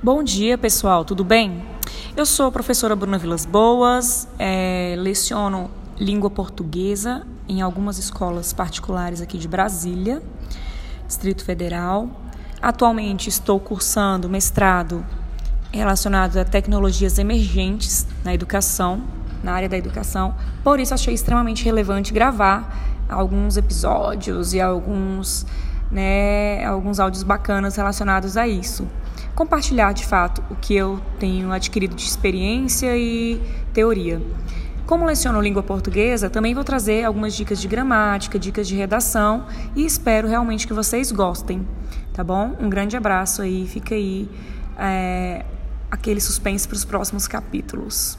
Bom dia, pessoal, tudo bem? Eu sou a professora Bruna Vilas Boas, é, leciono língua portuguesa em algumas escolas particulares aqui de Brasília, Distrito Federal. Atualmente estou cursando mestrado relacionado a tecnologias emergentes na educação, na área da educação. Por isso achei extremamente relevante gravar alguns episódios e alguns, né, alguns áudios bacanas relacionados a isso compartilhar de fato o que eu tenho adquirido de experiência e teoria. Como leciono língua portuguesa, também vou trazer algumas dicas de gramática, dicas de redação e espero realmente que vocês gostem, tá bom? Um grande abraço aí, fica aí é, aquele suspense para os próximos capítulos.